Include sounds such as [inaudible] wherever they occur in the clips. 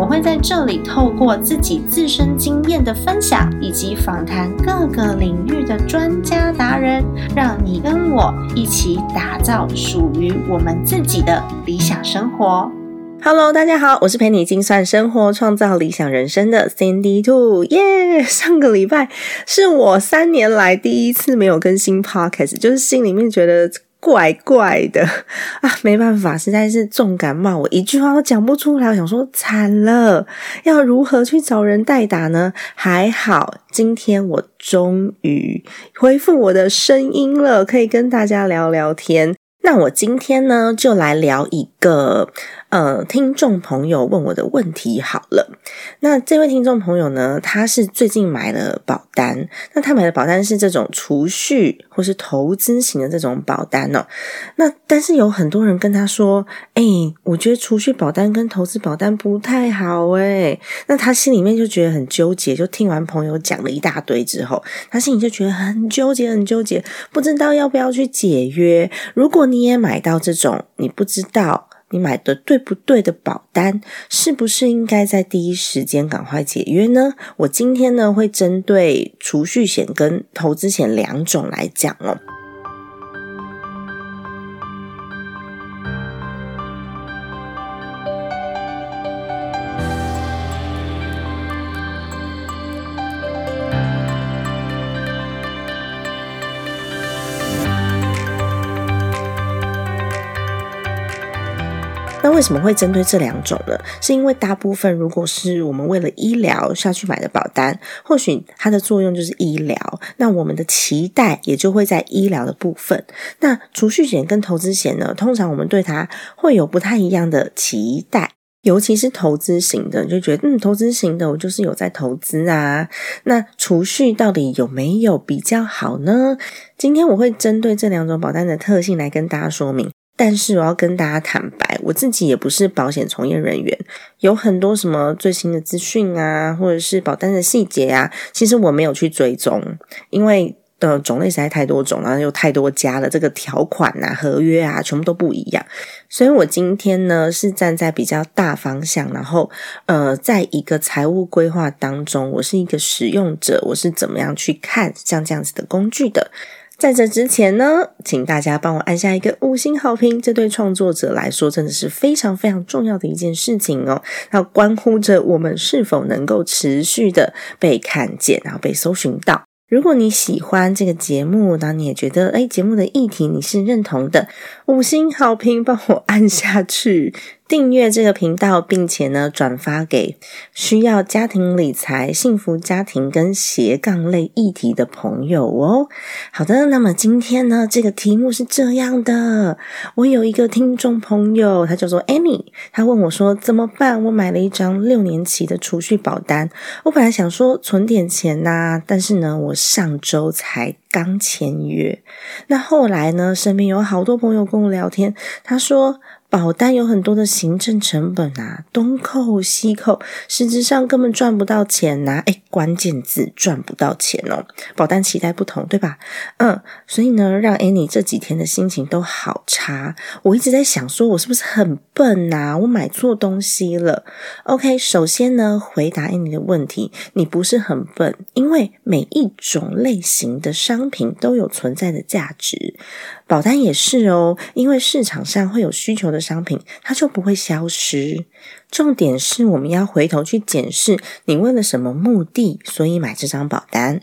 我会在这里透过自己自身经验的分享，以及访谈各个领域的专家达人，让你跟我一起打造属于我们自己的理想生活。Hello，大家好，我是陪你精算生活、创造理想人生的 Sandy Two，耶！[laughs] 上个礼拜是我三年来第一次没有更新 Podcast，就是心里面觉得。怪怪的 [laughs] 啊，没办法，实在是重感冒，我一句话都讲不出来。我想说，惨了，要如何去找人代打呢？还好，今天我终于恢复我的声音了，可以跟大家聊聊天。那我今天呢，就来聊一个。呃，听众朋友问我的问题好了，那这位听众朋友呢，他是最近买了保单，那他买的保单是这种储蓄或是投资型的这种保单哦。那但是有很多人跟他说，哎，我觉得储蓄保单跟投资保单不太好哎。那他心里面就觉得很纠结，就听完朋友讲了一大堆之后，他心里就觉得很纠结，很纠结，不知道要不要去解约。如果你也买到这种，你不知道。你买的对不对的保单，是不是应该在第一时间赶快解约呢？我今天呢会针对储蓄险跟投资险两种来讲哦。为什么会针对这两种呢？是因为大部分如果是我们为了医疗下去买的保单，或许它的作用就是医疗，那我们的期待也就会在医疗的部分。那储蓄险跟投资险呢，通常我们对它会有不太一样的期待，尤其是投资型的，就觉得嗯，投资型的我就是有在投资啊。那储蓄到底有没有比较好呢？今天我会针对这两种保单的特性来跟大家说明。但是我要跟大家坦白，我自己也不是保险从业人员，有很多什么最新的资讯啊，或者是保单的细节啊，其实我没有去追踪，因为的种类实在太多种了，又太多家了，这个条款啊、合约啊，全部都不一样。所以我今天呢是站在比较大方向，然后呃，在一个财务规划当中，我是一个使用者，我是怎么样去看像这样子的工具的。在这之前呢，请大家帮我按下一个五星好评，这对创作者来说真的是非常非常重要的一件事情哦。那关乎着我们是否能够持续的被看见，然后被搜寻到。如果你喜欢这个节目，那你也觉得哎，节目的议题你是认同的，五星好评帮我按下去。订阅这个频道，并且呢转发给需要家庭理财、幸福家庭跟斜杠类议题的朋友哦。好的，那么今天呢这个题目是这样的：我有一个听众朋友，他叫做 Annie，他问我说怎么办？我买了一张六年期的储蓄保单，我本来想说存点钱呐，但是呢我上周才刚签约，那后来呢身边有好多朋友跟我聊天，他说。保单有很多的行政成本啊，东扣西扣，实质上根本赚不到钱呐！哎，关键字赚不到钱哦。保单期待不同，对吧？嗯，所以呢，让 Annie 这几天的心情都好差。我一直在想，说我是不是很笨呐？我买错东西了。OK，首先呢，回答 Annie 的问题，你不是很笨，因为每一种类型的商品都有存在的价值。保单也是哦，因为市场上会有需求的商品，它就不会消失。重点是我们要回头去检视，你为了什么目的，所以买这张保单。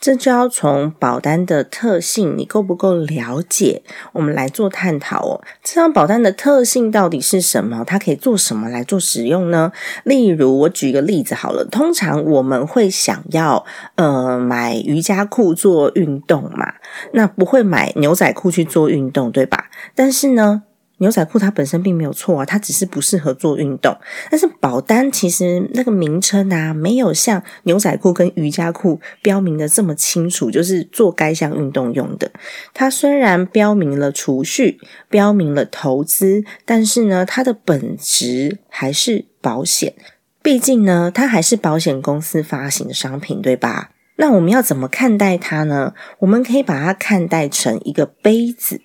这就要从保单的特性，你够不够了解？我们来做探讨哦。这张保单的特性到底是什么？它可以做什么来做使用呢？例如，我举一个例子好了。通常我们会想要呃买瑜伽裤做运动嘛，那不会买牛仔裤去做运动，对吧？但是呢。牛仔裤它本身并没有错啊，它只是不适合做运动。但是保单其实那个名称啊，没有像牛仔裤跟瑜伽裤标明的这么清楚，就是做该项运动用的。它虽然标明了储蓄，标明了投资，但是呢，它的本质还是保险。毕竟呢，它还是保险公司发行的商品，对吧？那我们要怎么看待它呢？我们可以把它看待成一个杯子。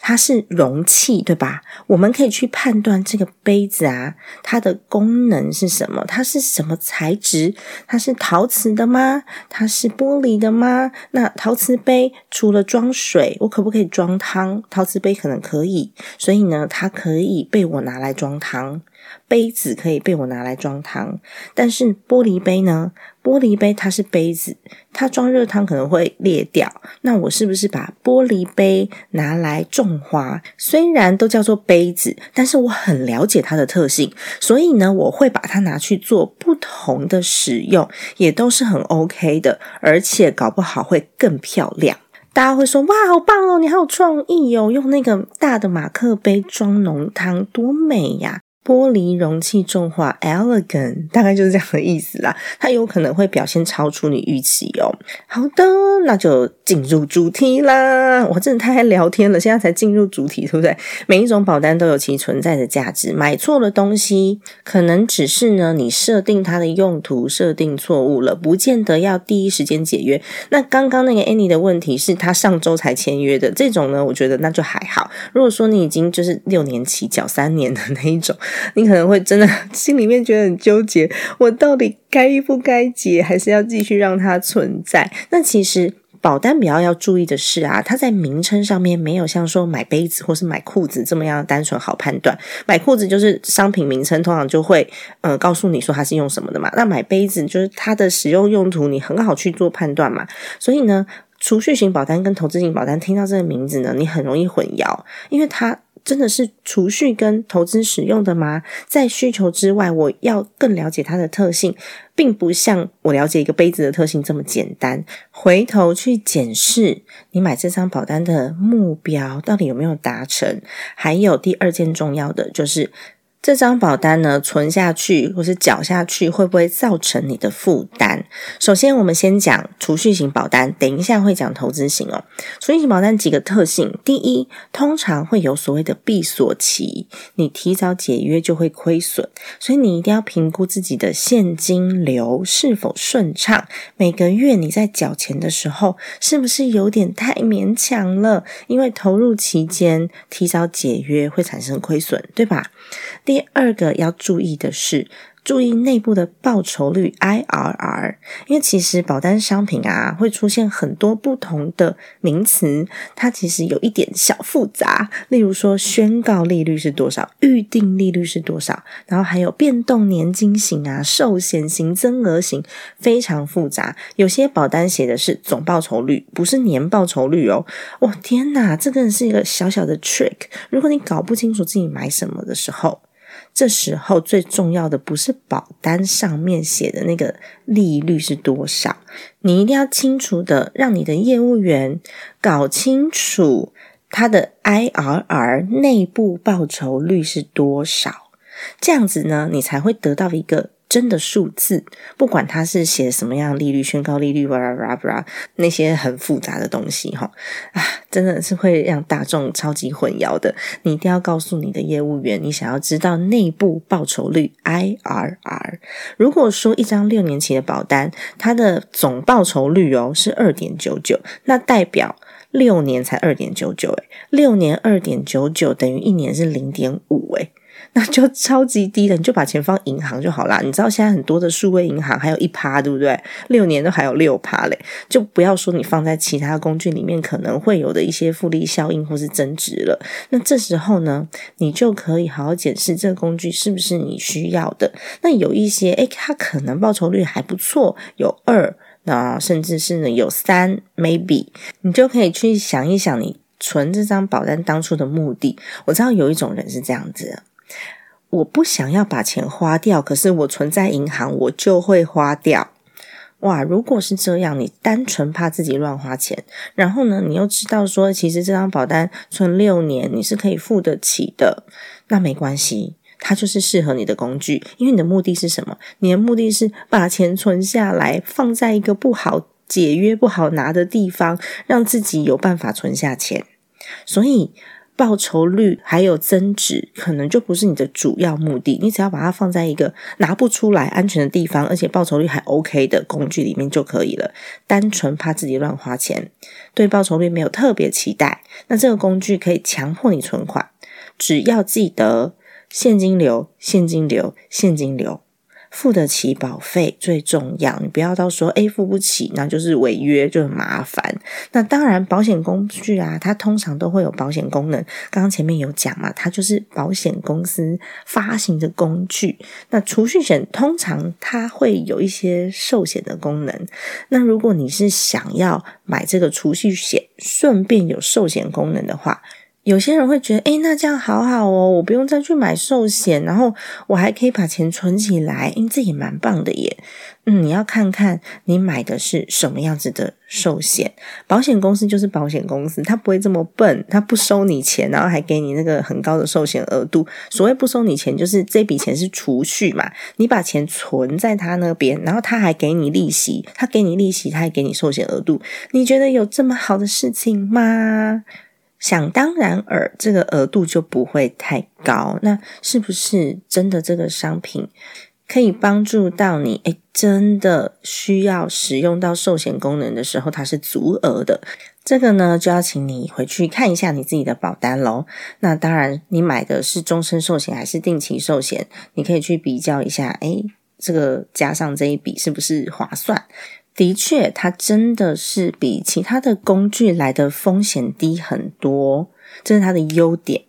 它是容器，对吧？我们可以去判断这个杯子啊，它的功能是什么？它是什么材质？它是陶瓷的吗？它是玻璃的吗？那陶瓷杯除了装水，我可不可以装汤？陶瓷杯可能可以，所以呢，它可以被我拿来装汤。杯子可以被我拿来装汤，但是玻璃杯呢？玻璃杯它是杯子，它装热汤可能会裂掉。那我是不是把玻璃杯拿来种花？虽然都叫做杯子，但是我很了解它的特性，所以呢，我会把它拿去做不同的使用，也都是很 OK 的，而且搞不好会更漂亮。大家会说：“哇，好棒哦，你好有创意哦，用那个大的马克杯装浓汤，多美呀！”玻璃容器重化，elegant，大概就是这样的意思啦。它有可能会表现超出你预期哦。好的，那就进入主题啦。我真的太爱聊天了，现在才进入主题，对不对？每一种保单都有其存在的价值。买错了东西，可能只是呢你设定它的用途设定错误了，不见得要第一时间解约。那刚刚那个 Annie 的问题是他上周才签约的，这种呢，我觉得那就还好。如果说你已经就是六年起缴三年的那一种。你可能会真的 [laughs] 心里面觉得很纠结，我到底该不该结，还是要继续让它存在？那其实保单比较要注意的是啊，它在名称上面没有像说买杯子或是买裤子这么样单纯好判断。买裤子就是商品名称，通常就会呃告诉你说它是用什么的嘛。那买杯子就是它的使用用途，你很好去做判断嘛。所以呢，储蓄型保单跟投资型保单听到这个名字呢，你很容易混淆，因为它。真的是储蓄跟投资使用的吗？在需求之外，我要更了解它的特性，并不像我了解一个杯子的特性这么简单。回头去检视你买这张保单的目标到底有没有达成，还有第二件重要的就是。这张保单呢，存下去或是缴下去，会不会造成你的负担？首先，我们先讲储蓄型保单，等一下会讲投资型哦。储蓄型保单几个特性：第一，通常会有所谓的闭锁期，你提早解约就会亏损，所以你一定要评估自己的现金流是否顺畅。每个月你在缴钱的时候，是不是有点太勉强了？因为投入期间提早解约会产生亏损，对吧？第二个要注意的是，注意内部的报酬率 IRR，因为其实保单商品啊会出现很多不同的名词，它其实有一点小复杂。例如说，宣告利率是多少，预定利率是多少，然后还有变动年金型啊、寿险型、增额型，非常复杂。有些保单写的是总报酬率，不是年报酬率哦。哇，天哪，这个是一个小小的 trick。如果你搞不清楚自己买什么的时候，这时候最重要的不是保单上面写的那个利率是多少，你一定要清楚的让你的业务员搞清楚他的 IRR 内部报酬率是多少，这样子呢，你才会得到一个。真的数字，不管它是写什么样利率、宣告利率，哇啦啦啦，那些很复杂的东西，哈啊，真的是会让大众超级混淆的。你一定要告诉你的业务员，你想要知道内部报酬率 IRR。如果说一张六年期的保单，它的总报酬率哦是二点九九，那代表六年才二点九九，诶六年二点九九等于一年是零点五，诶那就超级低的，你就把钱放银行就好啦。你知道现在很多的数位银行还有一趴，对不对？六年都还有六趴嘞，就不要说你放在其他工具里面可能会有的一些复利效应或是增值了。那这时候呢，你就可以好好检视这个工具是不是你需要的。那有一些，诶，它可能报酬率还不错，有二，那甚至是呢有三，maybe，你就可以去想一想，你存这张保单当初的目的。我知道有一种人是这样子。我不想要把钱花掉，可是我存在银行，我就会花掉。哇，如果是这样，你单纯怕自己乱花钱，然后呢，你又知道说，其实这张保单存六年你是可以付得起的，那没关系，它就是适合你的工具。因为你的目的是什么？你的目的是把钱存下来，放在一个不好解约、不好拿的地方，让自己有办法存下钱。所以。报酬率还有增值，可能就不是你的主要目的。你只要把它放在一个拿不出来、安全的地方，而且报酬率还 OK 的工具里面就可以了。单纯怕自己乱花钱，对报酬率没有特别期待，那这个工具可以强迫你存款。只要记得现金流、现金流、现金流。付得起保费最重要，你不要到说诶付不起，那就是违约就很麻烦。那当然，保险工具啊，它通常都会有保险功能。刚刚前面有讲嘛，它就是保险公司发行的工具。那储蓄险通常它会有一些寿险的功能。那如果你是想要买这个储蓄险，顺便有寿险功能的话。有些人会觉得，诶那这样好好哦，我不用再去买寿险，然后我还可以把钱存起来，因为这也蛮棒的耶。嗯，你要看看你买的是什么样子的寿险，保险公司就是保险公司，他不会这么笨，他不收你钱，然后还给你那个很高的寿险额度。所谓不收你钱，就是这笔钱是储蓄嘛，你把钱存在他那边，然后他还给你利息，他给你利息，他还给你寿险额度，你觉得有这么好的事情吗？想当然尔，这个额度就不会太高。那是不是真的这个商品可以帮助到你？诶真的需要使用到寿险功能的时候，它是足额的。这个呢，就要请你回去看一下你自己的保单喽。那当然，你买的是终身寿险还是定期寿险？你可以去比较一下，诶这个加上这一笔是不是划算？的确，它真的是比其他的工具来的风险低很多，这是它的优点。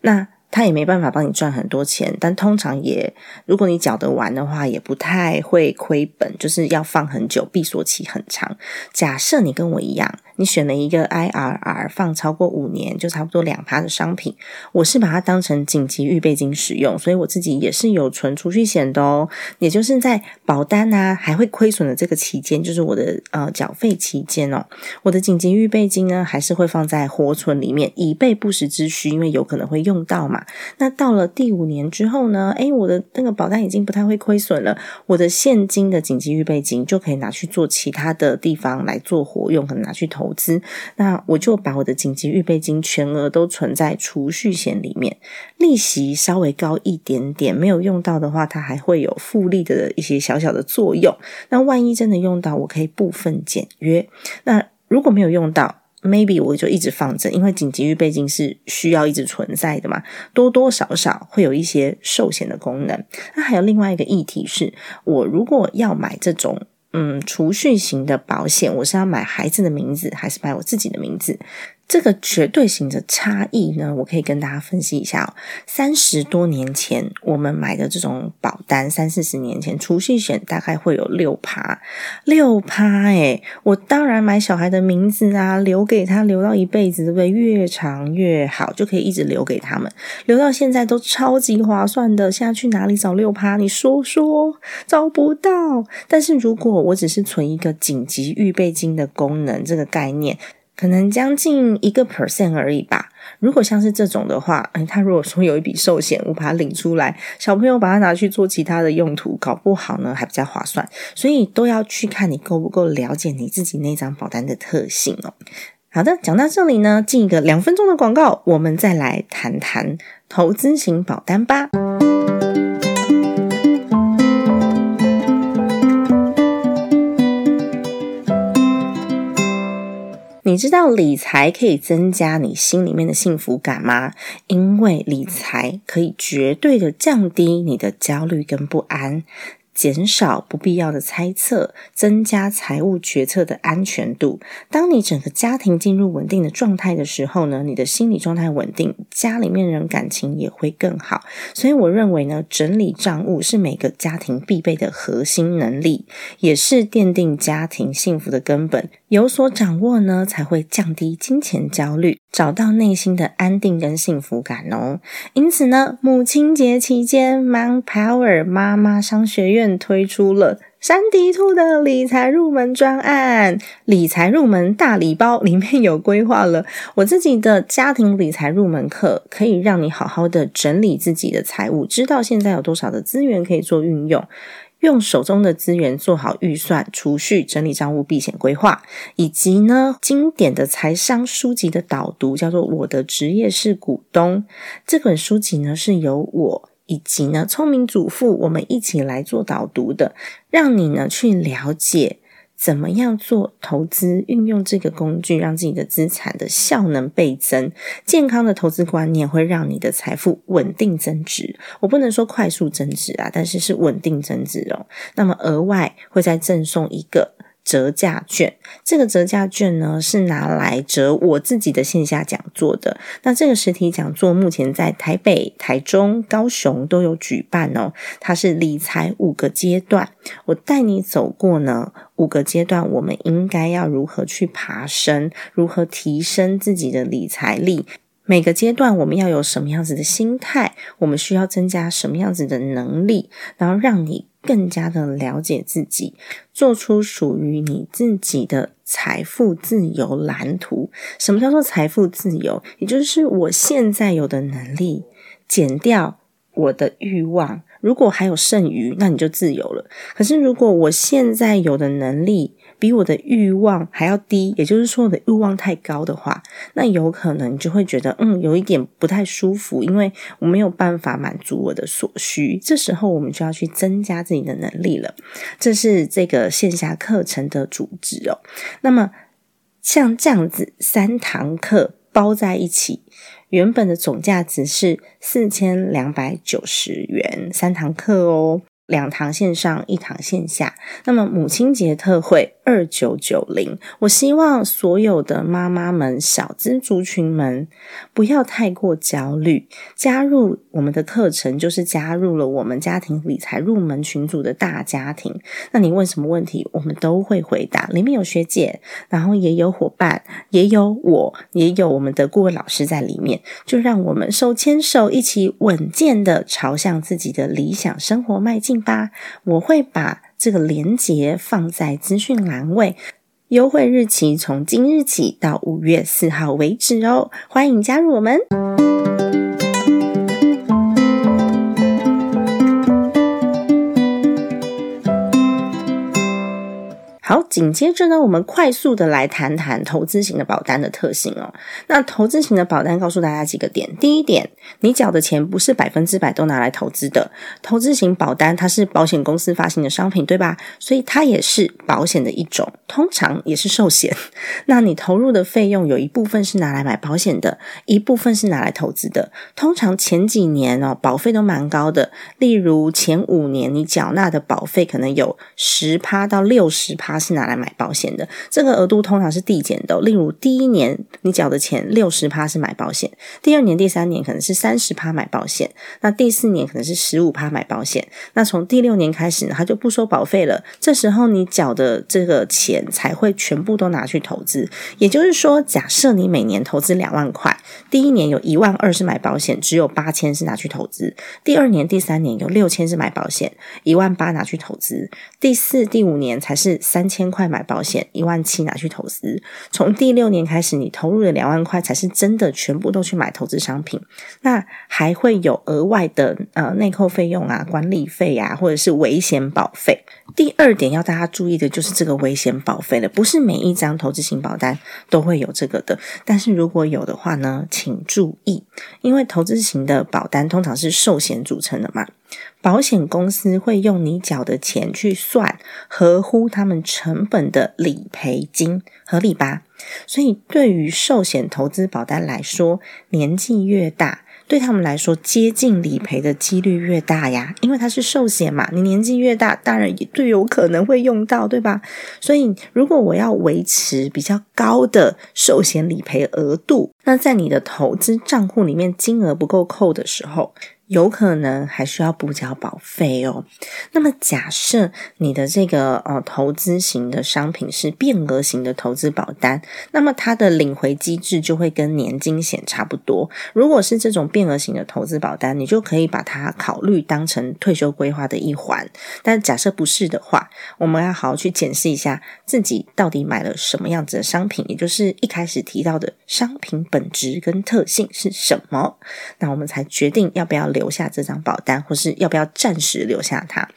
那它也没办法帮你赚很多钱，但通常也，如果你缴得完的话，也不太会亏本，就是要放很久，闭锁期很长。假设你跟我一样。你选了一个 IRR 放超过五年，就差不多两趴的商品。我是把它当成紧急预备金使用，所以我自己也是有存储蓄险的哦。也就是在保单啊还会亏损的这个期间，就是我的呃缴费期间哦，我的紧急预备金呢还是会放在活存里面，以备不时之需，因为有可能会用到嘛。那到了第五年之后呢，诶，我的那个保单已经不太会亏损了，我的现金的紧急预备金就可以拿去做其他的地方来做活用，可能拿去投。资，那我就把我的紧急预备金全额都存在储蓄险里面，利息稍微高一点点，没有用到的话，它还会有复利的一些小小的作用。那万一真的用到，我可以部分简约。那如果没有用到，maybe 我就一直放着，因为紧急预备金是需要一直存在的嘛，多多少少会有一些寿险的功能。那还有另外一个议题是，我如果要买这种。嗯，储蓄型的保险，我是要买孩子的名字，还是买我自己的名字？这个绝对性的差异呢，我可以跟大家分析一下。三十多年前我们买的这种保单，三四十年前储蓄险大概会有六趴，六趴诶我当然买小孩的名字啊，留给他留到一辈子，对不对？越长越好，就可以一直留给他们，留到现在都超级划算的。现在去哪里找六趴？你说说，找不到。但是如果我只是存一个紧急预备金的功能，这个概念。可能将近一个 percent 而已吧。如果像是这种的话，哎，他如果说有一笔寿险，我把它领出来，小朋友把它拿去做其他的用途，搞不好呢还比较划算。所以都要去看你够不够了解你自己那张保单的特性哦。好的，讲到这里呢，进一个两分钟的广告，我们再来谈谈投资型保单吧。你知道理财可以增加你心里面的幸福感吗？因为理财可以绝对的降低你的焦虑跟不安。减少不必要的猜测，增加财务决策的安全度。当你整个家庭进入稳定的状态的时候呢，你的心理状态稳定，家里面人感情也会更好。所以我认为呢，整理账务是每个家庭必备的核心能力，也是奠定家庭幸福的根本。有所掌握呢，才会降低金钱焦虑，找到内心的安定跟幸福感哦。因此呢，母亲节期间，Mount Power 妈妈商学院。院推出了山迪兔的理财入门专案，理财入门大礼包里面有规划了我自己的家庭理财入门课，可以让你好好的整理自己的财务，知道现在有多少的资源可以做运用。用手中的资源做好预算、储蓄、整理账务、避险规划，以及呢经典的财商书籍的导读，叫做《我的职业是股东》这本书籍呢，是由我以及呢聪明主妇我们一起来做导读的，让你呢去了解。怎么样做投资？运用这个工具，让自己的资产的效能倍增。健康的投资观念会让你的财富稳定增值。我不能说快速增值啊，但是是稳定增值哦。那么额外会再赠送一个。折价券，这个折价券呢是拿来折我自己的线下讲座的。那这个实体讲座目前在台北、台中、高雄都有举办哦。它是理财五个阶段，我带你走过呢五个阶段，我们应该要如何去爬升，如何提升自己的理财力。每个阶段我们要有什么样子的心态？我们需要增加什么样子的能力？然后让你更加的了解自己，做出属于你自己的财富自由蓝图。什么叫做财富自由？也就是我现在有的能力减掉我的欲望，如果还有剩余，那你就自由了。可是如果我现在有的能力，比我的欲望还要低，也就是说我的欲望太高的话，那有可能就会觉得，嗯，有一点不太舒服，因为我没有办法满足我的所需。这时候我们就要去增加自己的能力了。这是这个线下课程的主旨哦。那么像这样子三堂课包在一起，原本的总价值是四千两百九十元，三堂课哦。两堂线上，一堂线下。那么母亲节特惠二九九零，我希望所有的妈妈们、小资族群们不要太过焦虑，加入我们的课程就是加入了我们家庭理财入门群组的大家庭。那你问什么问题，我们都会回答。里面有学姐，然后也有伙伴，也有我，也有我们的顾问老师在里面。就让我们手牵手，一起稳健的朝向自己的理想生活迈进。吧，我会把这个链接放在资讯栏位，优惠日期从今日起到五月四号为止哦，欢迎加入我们。好，紧接着呢，我们快速的来谈谈投资型的保单的特性哦。那投资型的保单告诉大家几个点：第一点，你缴的钱不是百分之百都拿来投资的。投资型保单它是保险公司发行的商品，对吧？所以它也是保险的一种，通常也是寿险。[laughs] 那你投入的费用有一部分是拿来买保险的，一部分是拿来投资的。通常前几年哦，保费都蛮高的，例如前五年你缴纳的保费可能有十趴到六十趴。是拿来买保险的，这个额度通常是递减的。例如，第一年你缴的钱六十趴是买保险，第二年、第三年可能是三十趴买保险，那第四年可能是十五趴买保险。那从第六年开始呢，他就不收保费了。这时候你缴的这个钱才会全部都拿去投资。也就是说，假设你每年投资两万块，第一年有一万二是买保险，只有八千是拿去投资；第二年、第三年有六千是买保险，一万八拿去投资；第四、第五年才是三。千块买保险，一万七拿去投资。从第六年开始，你投入的两万块才是真的全部都去买投资商品。那还会有额外的呃内扣费用啊、管理费啊，或者是危险保费。第二点要大家注意的就是这个危险保费了，不是每一张投资型保单都会有这个的。但是如果有的话呢，请注意，因为投资型的保单通常是寿险组成的嘛。保险公司会用你缴的钱去算合乎他们成本的理赔金，合理吧？所以对于寿险投资保单来说，年纪越大，对他们来说接近理赔的几率越大呀。因为它是寿险嘛，你年纪越大，当然也最有可能会用到，对吧？所以如果我要维持比较高的寿险理赔额度，那在你的投资账户里面金额不够扣的时候。有可能还需要补缴保费哦。那么假设你的这个呃投资型的商品是变额型的投资保单，那么它的领回机制就会跟年金险差不多。如果是这种变额型的投资保单，你就可以把它考虑当成退休规划的一环。但假设不是的话，我们要好好去检视一下自己到底买了什么样子的商品，也就是一开始提到的商品本质跟特性是什么，那我们才决定要不要留留下这张保单，或是要不要暂时留下它。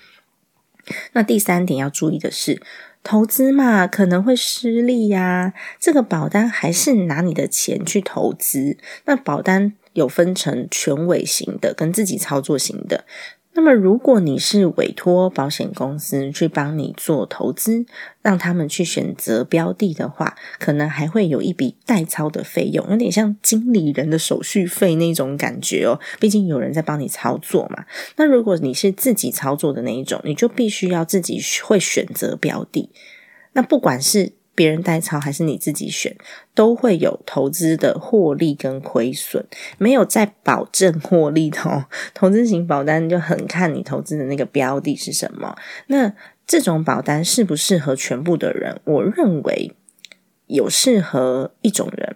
那第三点要注意的是，投资嘛可能会失利呀，这个保单还是拿你的钱去投资，那保单有分成全委型的跟自己操作型的。那么，如果你是委托保险公司去帮你做投资，让他们去选择标的的话，可能还会有一笔代操的费用，有点像经理人的手续费那种感觉哦。毕竟有人在帮你操作嘛。那如果你是自己操作的那一种，你就必须要自己会选择标的。那不管是别人代操还是你自己选，都会有投资的获利跟亏损，没有在保证获利的哦。投资型保单就很看你投资的那个标的是什么。那这种保单适不适合全部的人？我认为有适合一种人，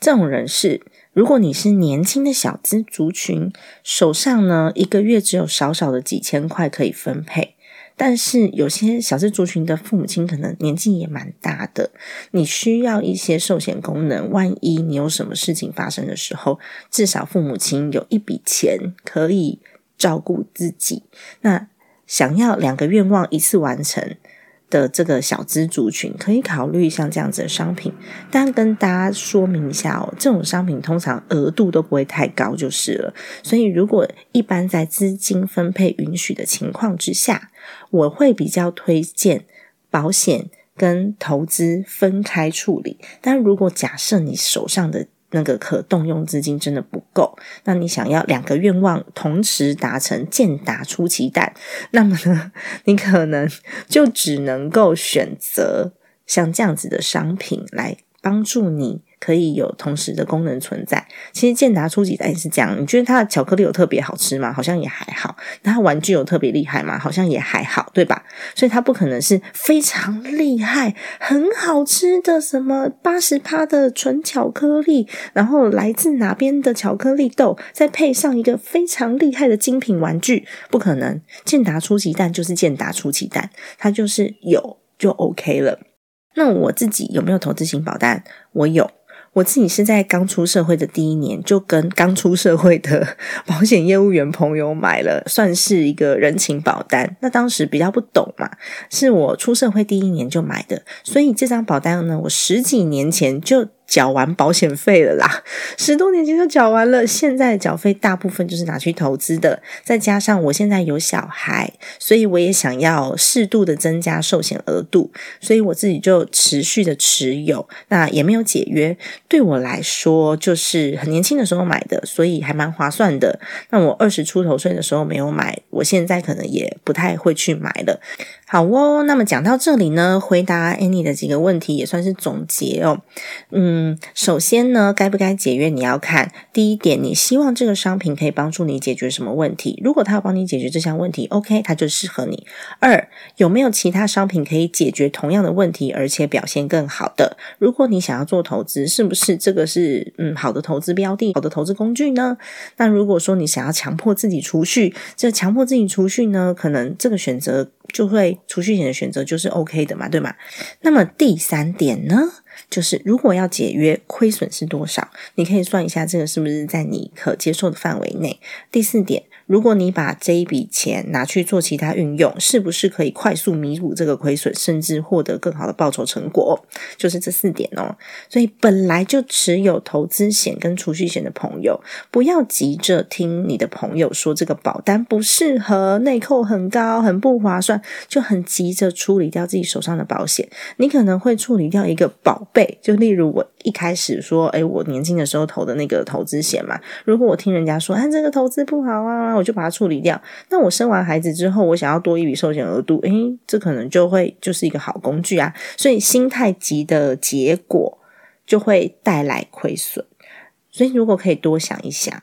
这种人是如果你是年轻的小资族群，手上呢一个月只有少少的几千块可以分配。但是有些小资族群的父母亲可能年纪也蛮大的，你需要一些寿险功能。万一你有什么事情发生的时候，至少父母亲有一笔钱可以照顾自己。那想要两个愿望一次完成。的这个小资族群可以考虑像这样子的商品，但跟大家说明一下哦，这种商品通常额度都不会太高就是了。所以如果一般在资金分配允许的情况之下，我会比较推荐保险跟投资分开处理。但如果假设你手上的那个可动用资金真的不够，那你想要两个愿望同时达成，见达出奇蛋，那么呢，[laughs] 你可能就只能够选择像这样子的商品来帮助你。可以有同时的功能存在。其实健达初级蛋也是这样。你觉得它的巧克力有特别好吃吗？好像也还好。那它玩具有特别厉害吗？好像也还好，对吧？所以它不可能是非常厉害、很好吃的什么八十趴的纯巧克力，然后来自哪边的巧克力豆，再配上一个非常厉害的精品玩具，不可能。健达初级蛋就是健达初级蛋，它就是有就 OK 了。那我自己有没有投资型保单？我有。我自己是在刚出社会的第一年，就跟刚出社会的 [laughs] 保险业务员朋友买了，算是一个人情保单。那当时比较不懂嘛，是我出社会第一年就买的，所以这张保单呢，我十几年前就。缴完保险费了啦，十多年前就缴完了。现在缴费大部分就是拿去投资的，再加上我现在有小孩，所以我也想要适度的增加寿险额度，所以我自己就持续的持有。那也没有解约，对我来说就是很年轻的时候买的，所以还蛮划算的。那我二十出头岁的时候没有买，我现在可能也不太会去买了。好哦，那么讲到这里呢，回答 Annie 的几个问题也算是总结哦。嗯，首先呢，该不该解约你要看第一点，你希望这个商品可以帮助你解决什么问题？如果它要帮你解决这项问题，OK，它就适合你。二，有没有其他商品可以解决同样的问题，而且表现更好的？如果你想要做投资，是不是这个是嗯好的投资标的、好的投资工具呢？那如果说你想要强迫自己储蓄，这强迫自己储蓄呢，可能这个选择就会。储蓄险的选择就是 OK 的嘛，对吗？那么第三点呢，就是如果要解约，亏损是多少？你可以算一下，这个是不是在你可接受的范围内？第四点。如果你把这一笔钱拿去做其他运用，是不是可以快速弥补这个亏损，甚至获得更好的报酬成果？就是这四点哦。所以本来就持有投资险跟储蓄险的朋友，不要急着听你的朋友说这个保单不适合，内扣很高，很不划算，就很急着处理掉自己手上的保险。你可能会处理掉一个宝贝，就例如我一开始说，哎，我年轻的时候投的那个投资险嘛。如果我听人家说，哎，这个投资不好啊。我就把它处理掉。那我生完孩子之后，我想要多一笔寿险额度，诶，这可能就会就是一个好工具啊。所以心态急的结果就会带来亏损。所以如果可以多想一想，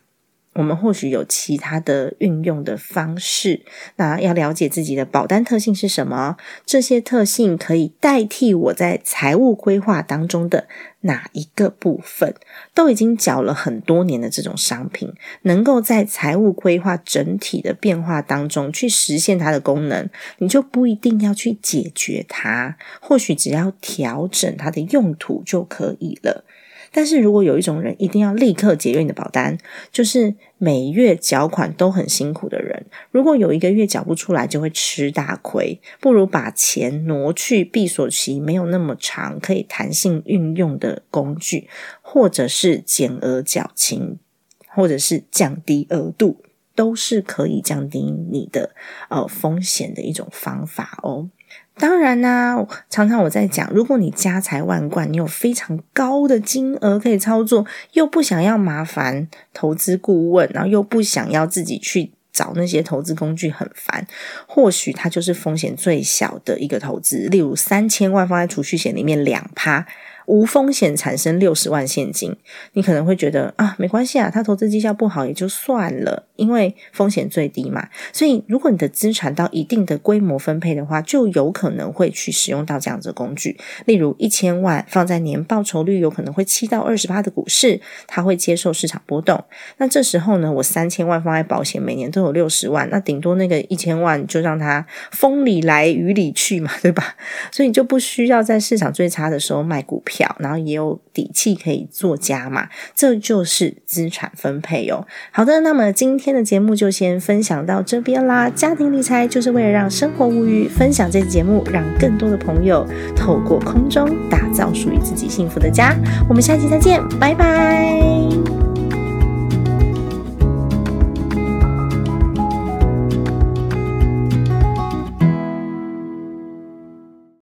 我们或许有其他的运用的方式。那要了解自己的保单特性是什么，这些特性可以代替我在财务规划当中的哪一个部分？都已经缴了很多年的这种商品，能够在财务规划整体的变化当中去实现它的功能，你就不一定要去解决它，或许只要调整它的用途就可以了。但是如果有一种人一定要立刻解约你的保单，就是每月缴款都很辛苦的人，如果有一个月缴不出来，就会吃大亏，不如把钱挪去闭锁期没有那么长、可以弹性运用的工具，或者是减额缴清，或者是降低额度，都是可以降低你的呃风险的一种方法哦。当然啦，常常我在讲，如果你家财万贯，你有非常高的金额可以操作，又不想要麻烦投资顾问，然后又不想要自己去找那些投资工具很烦，或许它就是风险最小的一个投资。例如三千万放在储蓄险里面两趴。无风险产生六十万现金，你可能会觉得啊，没关系啊，他投资绩效不好也就算了，因为风险最低嘛。所以，如果你的资产到一定的规模分配的话，就有可能会去使用到这样子的工具。例如，一千万放在年报酬率有可能会七到二十八的股市，它会接受市场波动。那这时候呢，我三千万放在保险，每年都有六十万，那顶多那个一千万就让它风里来雨里去嘛，对吧？[laughs] 所以你就不需要在市场最差的时候卖股票。票，然后也有底气可以做家嘛，这就是资产分配哦。好的，那么今天的节目就先分享到这边啦。家庭理财就是为了让生活无余，分享这期节目，让更多的朋友透过空中打造属于自己幸福的家。我们下期再见，拜拜。